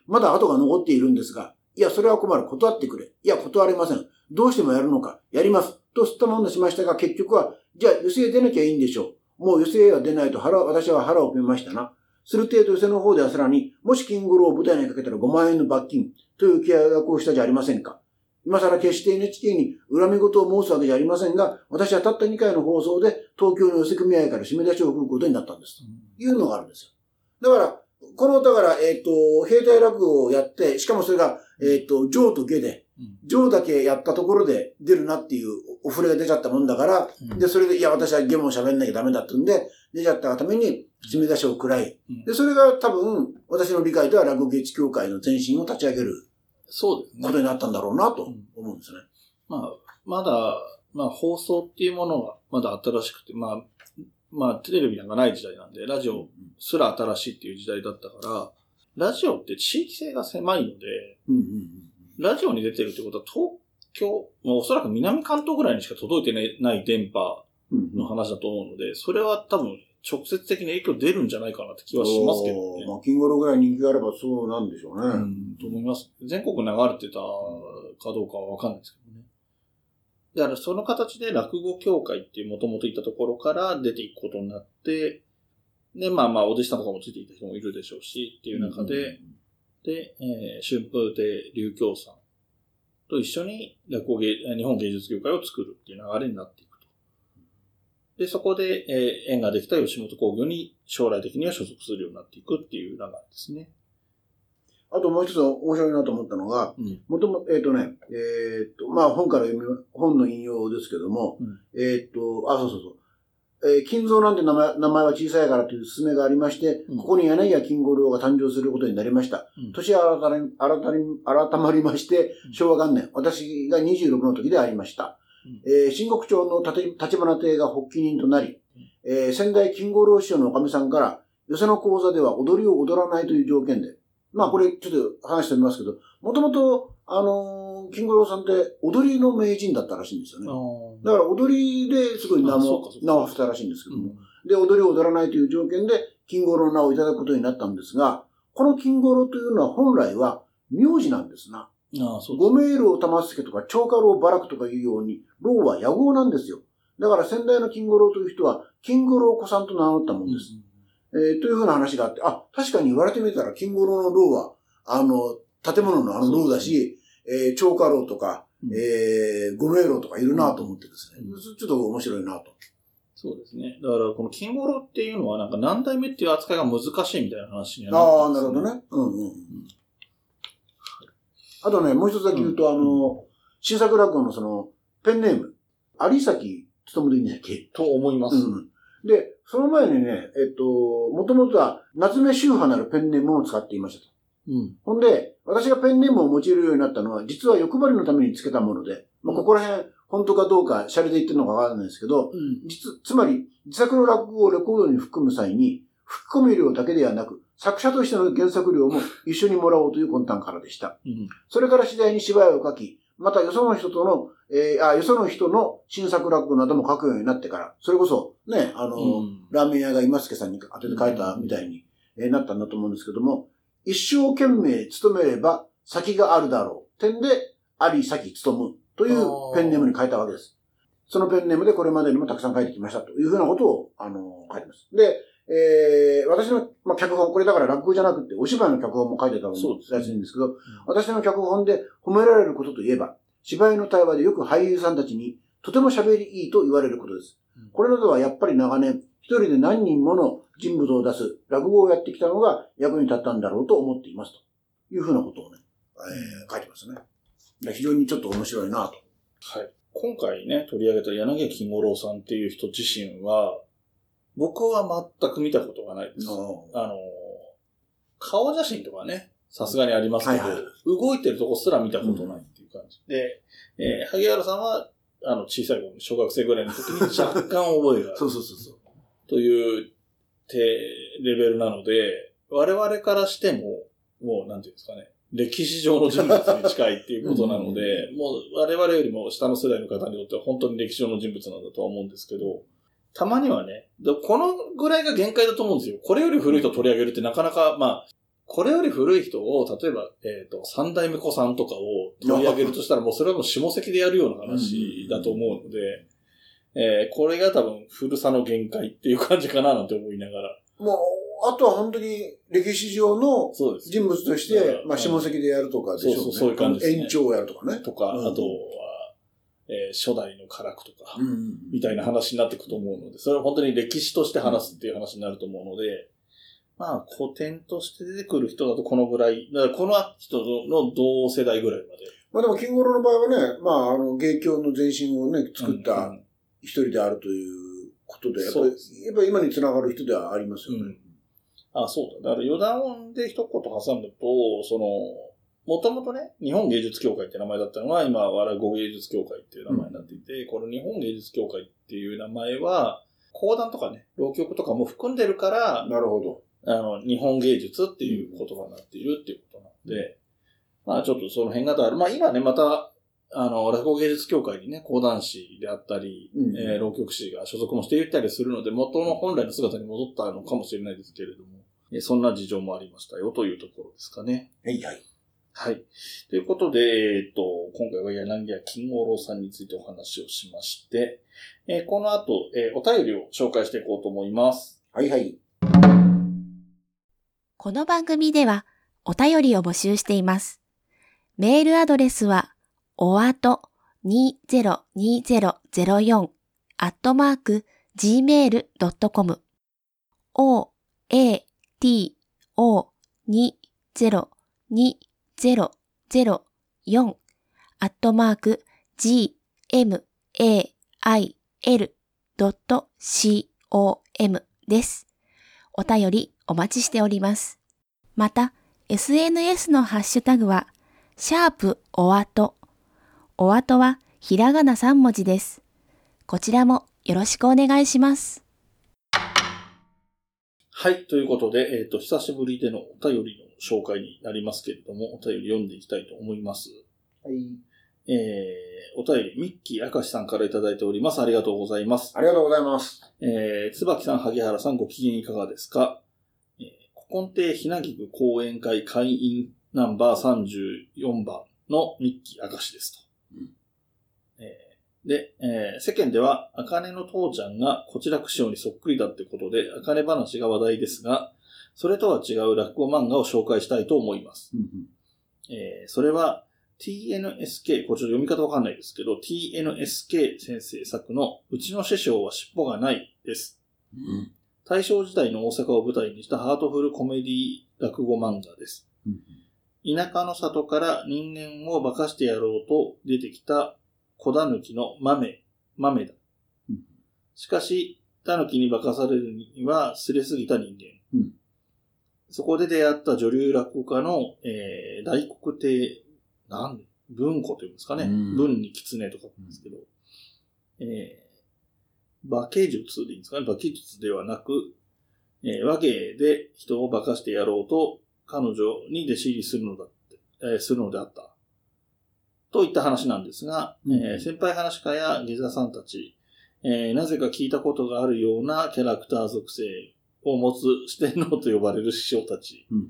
まだ後が残っているんですが、いや、それは困る。断ってくれ。いや、断れません。どうしてもやるのか。やります。とすったもんだしましたが、結局は、じゃあ、寄席へ出なきゃいいんでしょう。もう寄席へは出ないと腹、私は腹を決めましたな。する程度寄席の方ではさらに、もし金五郎を舞台にかけたら5万円の罰金という契約をしたじゃありませんか。今更決して NHK に恨み事を申すわけじゃありませんが、私はたった2回の放送で東京の寄せ組合から締め出しを送ることになったんです。というのがあるんですよ。だから、この、だから、えっ、と、兵隊落語をやって、しかもそれが、えっ、と、上と下で、上だけやったところで出るなっていうお触れが出ちゃったもんだから、うんで、それで、いや、私は下も喋んなきゃダメだってんで、出ちゃったがために、締め出しを食らい、うんで、それが多分、私の理解では落語芸術協会の前身を立ち上げるそうですね。ことになったんだろうなとうん思うんですね。まあ、まだ、まあ放送っていうものがまだ新しくて、まあ、まあテレビなんかない時代なんで、ラジオすら新しいっていう時代だったから、ラジオって地域性が狭いので、うんうんうんラジオに出てるってことは東京、まあおそらく南関東ぐらいにしか届いてない電波うんの話だと思うので、それは多分直接的に影響出るんじゃないかなって気はしますけどね。まあ、金五郎ぐらい人気があればそうなんでしょうね。うん、と思います。全国流れてたかどうかはわかんないですけどね。だからその形で落語協会っていうもともといたところから出ていくことになって、で、まあまあ、お弟子さんとかもついていた人もいるでしょうし、っていう中で、で、えー春風亭流京さんと一緒に落語芸、日本芸術協会を作るっていう流れになっていくと。で、そこで、えー縁ができた吉本興業に将来的には所属するようになっていくっていう流れですね。あともう一つ面白いなと思ったのが、うん。もとも、えっ、とね、えっ、と、まあ本から読み、本の引用ですけども、うんえっ、と、あ、そうそうそう。えー金蔵なんて名前名前は小さいからという勧めがありまして、うんここに柳家金五郎が誕生することになりました。うん年は改め改め改まりましてう、ん昭和元年、私が26の時でありました。えー新国町の立立花亭が発起人となり、えー先代金五郎師匠のおかみさんから、寄せの講座では踊りを踊らないという条件で、まあこれちょっと話してみますけど、もともと、あのー金五郎さんって踊りの名人だったらしいんですよね。だから踊りですごい名も名を伏せたらしいんですけども、うん。で、踊りを踊らないという条件で、金五郎の名をいただくことになったんですが、この金五郎というのは本来は名字なんですな。ああ、そうですご迷路を玉助とか長家老バラクとかいうように、老は野号なんですよ。だから先代の金五郎という人は、金五郎子さんと名乗ったもんです。えーというふうな話があって、あ、確かに言われてみたら、金五郎の老は、あの、建物のあの老だし、えー長家老とか、うんえー、ご迷路とかいるなと思ってですね、うんちょっと面白いなと。そうですね。だから、この金五郎っていうのは、なんか何代目っていう扱いが難しいみたいな話にはああ、ってますなるほどね。うんうん。あとね、もう一つだけ言うと、あの、新作落語のその、ペンネーム、有崎勤でいいんだっけ？と思います。うん。で、その前にね、えっと、もともとは、夏目宗派なるペンネームを使っていましたと。うん。ほんで、私がペンネームを用いるようになったのは、実は欲張りのためにつけたもので、まあ、ここら辺、本当かどうか、シャレで言ってるのかわからないですけど、うん。実、つまり、自作の落語をレコードに含む際に、吹き込み料だけではなく、作者としての原作料も一緒にもらおうという魂胆からでした。うん。それから次第に芝居を書き、またよその人との、えーあ、よその人の新作落語なども書くようになってから、それこそ、ね、あの、うんラーメン屋が今助さんに当てて書いたみたいに、えーなったんだと思うんですけども、一生懸命勤めれば先があるだろう。点で、あり先勤むというペンネームに書いたわけです。そのペンネームでこれまでにもたくさん書いてきましたというふうなことを、あの、書いてます。で、えー私の、まあ、脚本、これだから落語じゃなくて、お芝居の脚本も書いてたもらしいんですけど、私の脚本で褒められることといえば、芝居の対話でよく俳優さんたちに、とても喋りいいと言われることですうん。これなどはやっぱり長年、一人で何人もの人物を出す落語をやってきたのが役に立ったんだろうと思っています。というふうなことをね、えー書いてますね。で非常にちょっと面白いなと。はい。今回ね、取り上げた柳家金五郎さんっていう人自身は、僕は全く見たことがないです。あの、顔写真とかね、さすがにありますけど、はいはい動いてるとこすら見たことないっていう感じ。で、えー萩原さんは、あの、小さい頃、小学生ぐらいの時に若干覚えがある そうそうそうそう。というてレベルなので、我々からしても、もう、なんていうんですかね、歴史上の人物に近いっていうことなので、もう我々よりも下の世代の方にとっては本当に歴史上の人物なんだとは思うんですけど、たまにはね、でこのぐらいが限界だと思うんですよ。これより古い人を取り上げるってなかなか、まあ、これより古い人を、例えば、えっ、と、三代目子さんとかを取り上げるとしたら、もうそれはもう下関でやるような話だと思うので、えーこれが多分古さの限界っていう感じかななんて思いながら。もう、あとは本当に歴史上の。人物としうて、んまあ、下関でやるとかでしょうね。そうそうそういう感じですね延長をやるとかね。とか、うんあとは、えー初代の唐苦とか、うん。みたいな話になっていくと思うので、それは本当に歴史として話すっていう話になると思うので、まあ、古典として出てくる人だとこのぐらい、だからこの人の同世代ぐらいまで。まあでも、金五郎の場合はね、まあ、あの、芸協の前身をね、作っうたん一人であるということで、やっぱりやっぱり今につながる人ではありますよね。うんあ、そうだ。だから余談音で一言挟むと、その、もともとね、日本芸術協会って名前だったのが、今は落語芸術協会っていう名前になっていて、この日本芸術協会っていう名前は、講談とかね、浪曲とかも含んでるから、なるほど。あの、日本芸術っていう言葉になっているっていうことなんで、まあちょっとその辺がある。まあ今ね、また、あの、落語芸術協会にね、講談師であったり、うんえー浪曲師が所属もしていたりするので、元の本来の姿に戻ったのかもしれないですけれども、えーそんな事情もありましたよというところですかね。はいはい。はい。ということで、えっ、と、今回は柳家金五郎さんについてお話をしまして、えーこの後、えーお便りを紹介していこうと思います。はいはい。この番組ではお便りを募集しています。メールアドレスは、おあと202004アットマーク gmail.com o, a, t, o, 004アットマーク g, m, a, i, l, c, o, m です。お便りお待ちしております。また、SNS のハッシュタグは、シャープおあと。おあとはひらがな3文字です。こちらもよろしくお願いします。はい。ということで、えっ、と、久しぶりでのお便りの紹介になりますけれども、お便り読んでいきたいと思います。はい。えー、お便り、ミッキー明石さんからいただいております。ありがとうございます。ありがとうございます。えー、椿さん、萩原さん、ご機嫌いかがですか？えー、古今亭ひなぎく講演会会員ナンバー34番のミッキー明石ですと。うんえーで、えー世間では、茜の父ちゃんがこちらく師匠にそっくりだってことで、茜話が話題ですが、それとは違う落語漫画を紹介したいと思います。えーそれは TNSK、これちょっと読み方わかんないですけど、TNSK 先生作のうちの師匠は尻尾がないです。うん大正時代の大阪を舞台にしたハートフルコメディ落語漫画です。田舎の里から人間を化かしてやろうと出てきた小狸の豆、豆だうん。しかし、狸に化かされるにはすれすぎた人間。うんそこで出会った女流落語家の、えー大黒亭、なんで、文庫というんですかね。うん文に狐とか言うんですけど、えー化け術でいいんですかね。化け術ではなく、えー和芸で人を化かしてやろうと彼女に弟子入りするのだって、えーするのであった。といった話なんですが、うんえー先輩話家や下座さんたち、えーなぜか聞いたことがあるようなキャラクター属性を持つ四天王と呼ばれる師匠たち。うん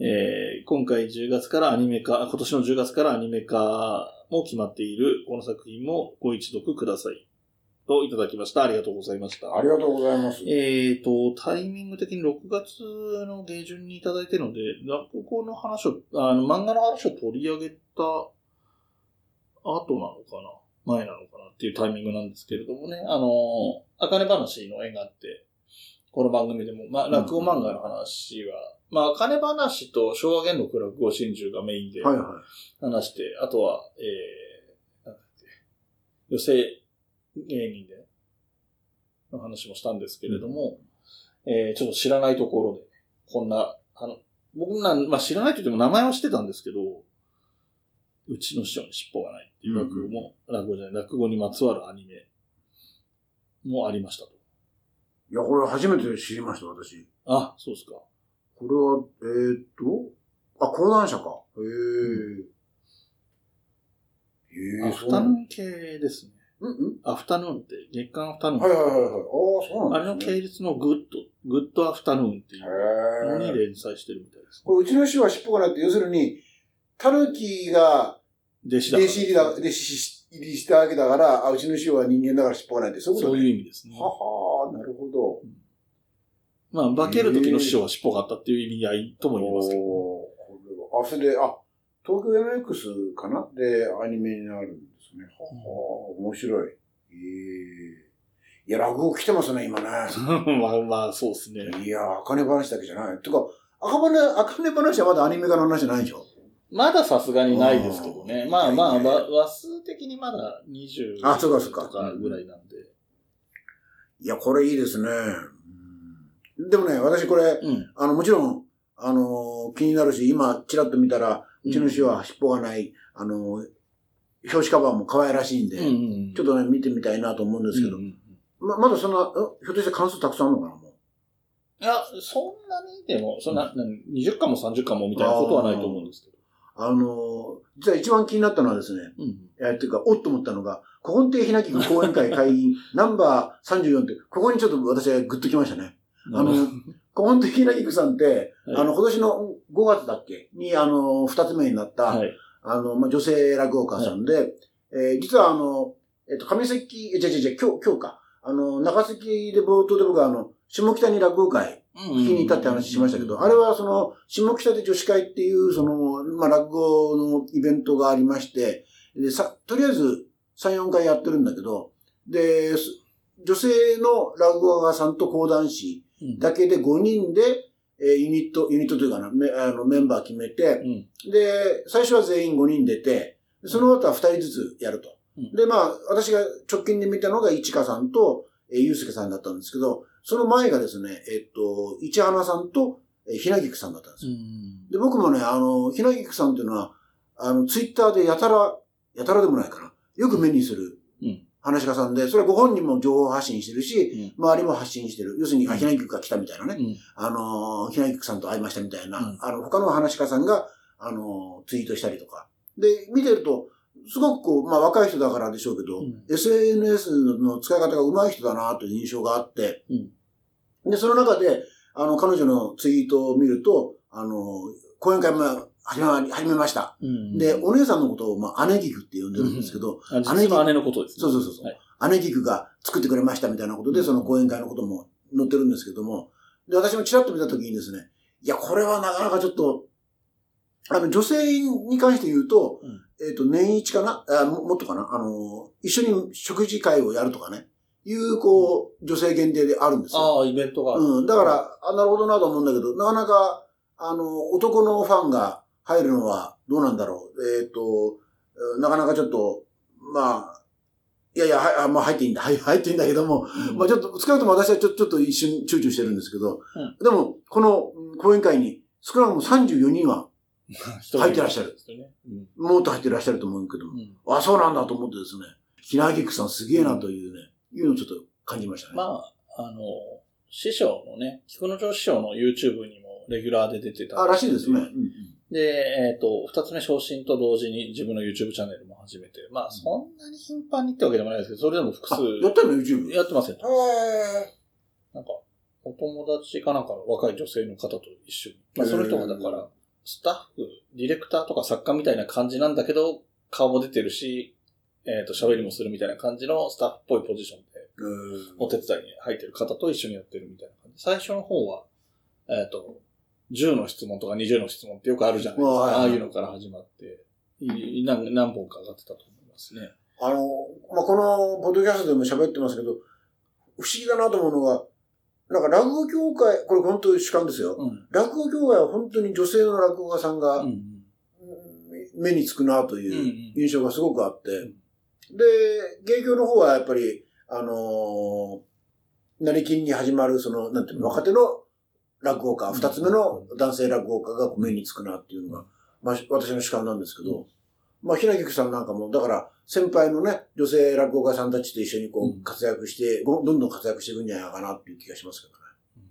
えー今回10月からアニメ化、今年の10月からアニメ化も決まっているこの作品もご一読ください。といただきました。ありがとうございました。ありがとうございます。えーと、タイミング的に6月の下旬にいただいてるので、落語の話を、あの、漫画の話を取り上げた後なのかな前なのかなっていうタイミングなんですけれどもね、あの、あかね話の絵があって、この番組でも、まあ、落語漫画の話は、まあ、あかね話と昭和元禄落語真珠がメインではいは話して、あとは、えー、なんだっけ、寄席芸人での話もしたんですけれども、えー、ちょっと知らないところで、こんな、あの、僕なん、まあ、知らないと言っても名前は知ってたんですけど、うちの師匠に尻尾がないっていう落語も、落語じゃない、落語にまつわるアニメもありましたと。い。いや、これ初めて知りました、私。あ、そうですか。これは、えーっと、あ、講談社か。へえ。へえ、アフタヌーン系ですね。うんうんアフタヌーンって、月刊アフタヌーン。はいはいはいはい。ああ、そうあれのなんですね。系列のグッド、グッドアフタヌーンっていうのにへえ。連載してるみたいです。これ、うちの師匠は尻尾がないって、要するに、タヌキが弟子だから弟子入りだ、弟子入りしたわけだから、あ、うちの師匠は人間だから尻尾がないって、そういうことね。そういう意味ですね。はは。まあ、化ける時の師匠は尻尾があったっていう意味合いとも言えますけど。おーあ、それで、あ、東京 MX かな？で、アニメになるんですね。はは、面白い。ええいや、落語来てますね、今ね。まあまあ、そうですね。いや、赤根話だけじゃない。てか、赤羽、赤根話はまだアニメ化の話じゃないでしょまださすがにないですけどね。うんまあまあ、いやいやわ話数的にまだ20あそうかそうかとかぐらいなんで。いや、これいいですね。うんでもね、私これ、うん。あの、もちろん、あの、気になるし、今、ちらっと見たら、うちの師は尻尾がない、あの、表紙カバーも可愛らしいんで、うんうん。ちょっとね、見てみたいなと思うんですけど、うんうんうんま、まだそんな、えひょっとして関数たくさんあるのかな、もう。いや、そんなにでも、そんな、何20巻も30巻もみたいなことはないと思うんですけど。あの、実は一番気になったのはですね、うん。えーっていうか、おっと思ったのが、古今亭ひなきく講演会会員、ナンバー34って、ここにちょっと私はグッときましたね。あの、古今亭ひなきくさんって、はい。あの、今年の5月だっけ？に、あの、二つ目になった、はい。あの、まあ、女性落語家さんで、えー実はあの、えっ、と、上関、え、じゃじゃじゃ今日、今日か。あの、中関で冒頭で僕はあの、下北に落語会、聞きに行ったって話しましたけど、あれはその、下北で女子会っていう、その、まあ、落語のイベントがありまして、で、さ、とりあえず3、4回やってるんだけど、で、す女性の落語家さんと講談師うん、だけで5人で、えーユニット、ユニットというかな、メあのメンバー決めて、うん。で、最初は全員5人出て、その後は2人ずつやると。うんで、まあ、私が直近で見たのが市川さんと、えー、ゆうすけさんだったんですけど、その前がですね、えっと、市花さんと、えーひなぎくさんだったんですうよ。ん。で、僕もね、あの、ひなぎくさんっていうのは、あの、ツイッターでやたら、やたらでもないかな。よく目にするうん。話し家さんで、それはご本人も情報発信してるし、うん。周りも発信してる。要するに、あ、うんひなぎくが来たみたいなね。うん。あの、ひなぎくさんと会いましたみたいな、うんあの、他の話し家さんが、あの、ツイートしたりとか。で、見てると、すごくこう、まあ若い人だからでしょうけど、うん SNS の使い方が上手い人だなという印象があって、うんで、その中で、あの、彼女のツイートを見ると、あの、講演会も始まり、始めました。うん。で、お姉さんのことを、まあ、姉菊って呼んでるんですけど、あ実の姉のことですね。そうそうそう。姉菊が作ってくれましたみたいなことで、うんその講演会のことも載ってるんですけども、で、私もちらっと見たときにですね、いや、これはなかなかちょっと、あの、女性に関して言うと、うんえっ、と、年一かな？あももっとかな？あの、一緒に食事会をやるとかね、いう、こう、女性限定であるんですよ。ああ、イベントが。うん。だから、あ、なるほどなと思うんだけど、なかなか、あの、男のファンが入るのはどうなんだろう？えっ、ーなかなかちょっと、まあ、いやいや、はいあまあ入っていいんだ、はい入っていいんだけども、うんまあちょっと、少なくとも私はちょちょっと一瞬躊躇してるんですけど、うんでも、このうん講演会に少なくとも34人は入ってらっしゃる。もっと入ってらっしゃると思うけども、うんあ、そうなんだと思ってですね、ひなぎくさんすげえなというね、いうのをちょっと感じましたね。まあ、あの、師匠のね、菊之丞師匠の YouTube にもレギュラーで出てた。あ、らしいですね。うんうんで、えっ、と、二つ目昇進と同時に自分の YouTube チャンネルも始めて、まあ、そんなに頻繁にってわけでもないですけど、それでも複数あ、やってるの ?YouTube? やってますよ。へーなんか、お友達かなんかの若い女性の方と一緒に。まあ、その人がだから、スタッフ、ディレクターとか作家みたいな感じなんだけど、顔も出てるし、えっ、と、喋りもするみたいな感じのスタッフっぽいポジションで、うんお手伝いに入ってる方と一緒にやってるみたいな感じ。最初の方は、えっ、と、10の質問とか20の質問ってよくあるじゃないですか。あああいうのから始まって、い何何本か上がってたと思いますね。あの、まあ、この、ポッドキャストでも喋ってますけど、不思議だなと思うのが、なんか落語協会、これ本当に主観ですよ。うん。落語協会は本当に女性の落語家さんがうん。うん目につくなとうん。う。いうん印象がすごくあって、んで、芸協の方はやっぱり、あのー、成金に始まる、その、なんていうの、若手の落語家、うん二つ目の男性落語家が目につくなっていうのが、まあ、私の主観なんですけど、まあ、ひなぎくさんなんかも、だから、先輩のね、女性落語家さんたちと一緒にこう活躍して、ごどんどん活躍していくんじゃないかなっていう気がしますけどね。うん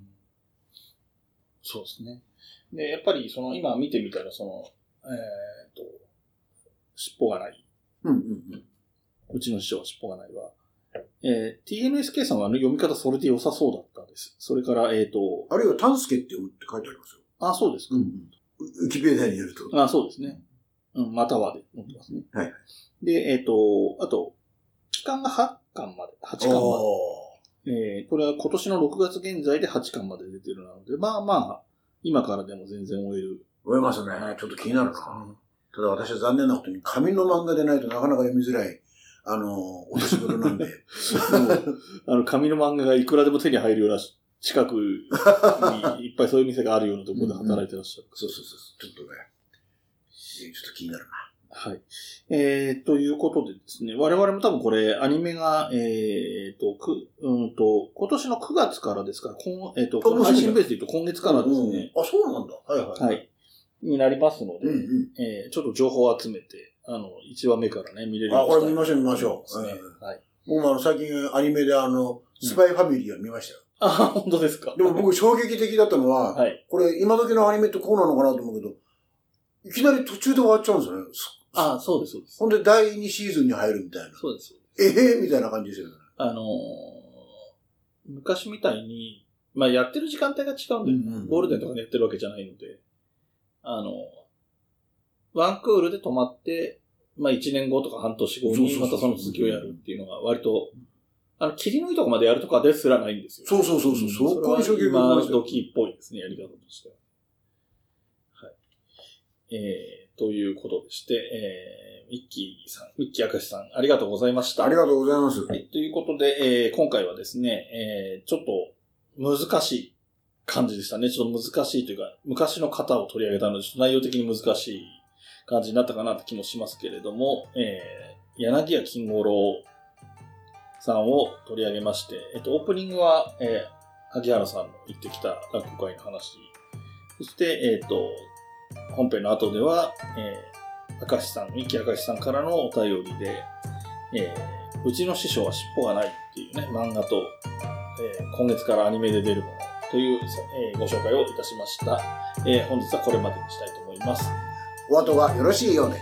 そうですね。で、やっぱりその今見てみたらその、えっ、と、尻尾がない。うんうんうん。うちの師匠は尻尾がないは、えー、TNSK さんはあの読み方それで良さそうだったんです。それから、えっ、と、あるいは、タンスケって読むって書いてありますよ。あ、そうですか。うんうん。ウキペディアによると。あ、そうですね。うん、またはで載ってますね。はい。で、えっ、と、あと、期間が8巻まで、8巻まで、えーこれは今年の6月現在で8巻まで出てるので、まあまあ、今からでも全然終える。思いますね。ちょっと気になるな。ただ私は残念なことに紙の漫画でないとなかなか読みづらい、あの、お年頃なんで。あの、紙の漫画がいくらでも手に入るような近くに いっぱいそういう店があるようなところで働いてらっしゃる。そうそうそう。ちょっとね、ちょっと気になるな。はい。えー、ということでですね、我々も多分これ、アニメが、えー、と、く、うんと、今年の9月からですから、今えー、と、この配信ベースで言うと今月からですね、うんあ、そうなんだ。はいはい。はい。になりますので、うんうん。えーちょっと情報を集めて、あの、1話目からね、見れるよあ、うにこれ見ましょう見ましょう。ですねうんはい。僕もあの、最近アニメであの、スパイファミリーは見ましたよ。あ、本当ですか？でも僕衝撃的だったのは、はい。これ今時のアニメってこうなのかなと思うけど、いきなり途中で終わっちゃうんですよね。そあ、そうです、そうです。ほんで第2シーズンに入るみたいな。そうです。ええ？みたいな感じですよね。あのー昔みたいに、まあ、やってる時間帯が違うんで、うんうんゴールデンとかでやってるわけじゃないので、あの、ワンクールで止まって、まあ、1年後とか半年後にまたその続きをやるっていうのが割と、あの、切りのいいとこまでやるとかですらないんですよ。そうそうそうそう。そそこに衝撃を受けれは今。時っぽいですね、やり方としては。はい。えー、ということでして、えー、ミッキーさん、ミッキー明石さん、ありがとうございました。ありがとうございます。はい。ということで、えー今回はですね、えーちょっと難しい感じでしたね。ちょっと難しいというか、昔の方を取り上げたので、ちょっと内容的に難しい感じになったかなって気もしますけれども、えー柳家金五郎さんを取り上げまして、えっと、オープニングは、えー萩原さんの言ってきた落語会の話。そして、えっ、と、本編の後では、えー、明石さん、三木明石さんからのお便りで、えーうちの師匠は尻尾がないっていうね、漫画と、えー今月からアニメで出るものという、えーご紹介をいたしました。えー本日はこれまでにしたいと思います。お後がよろしいようで。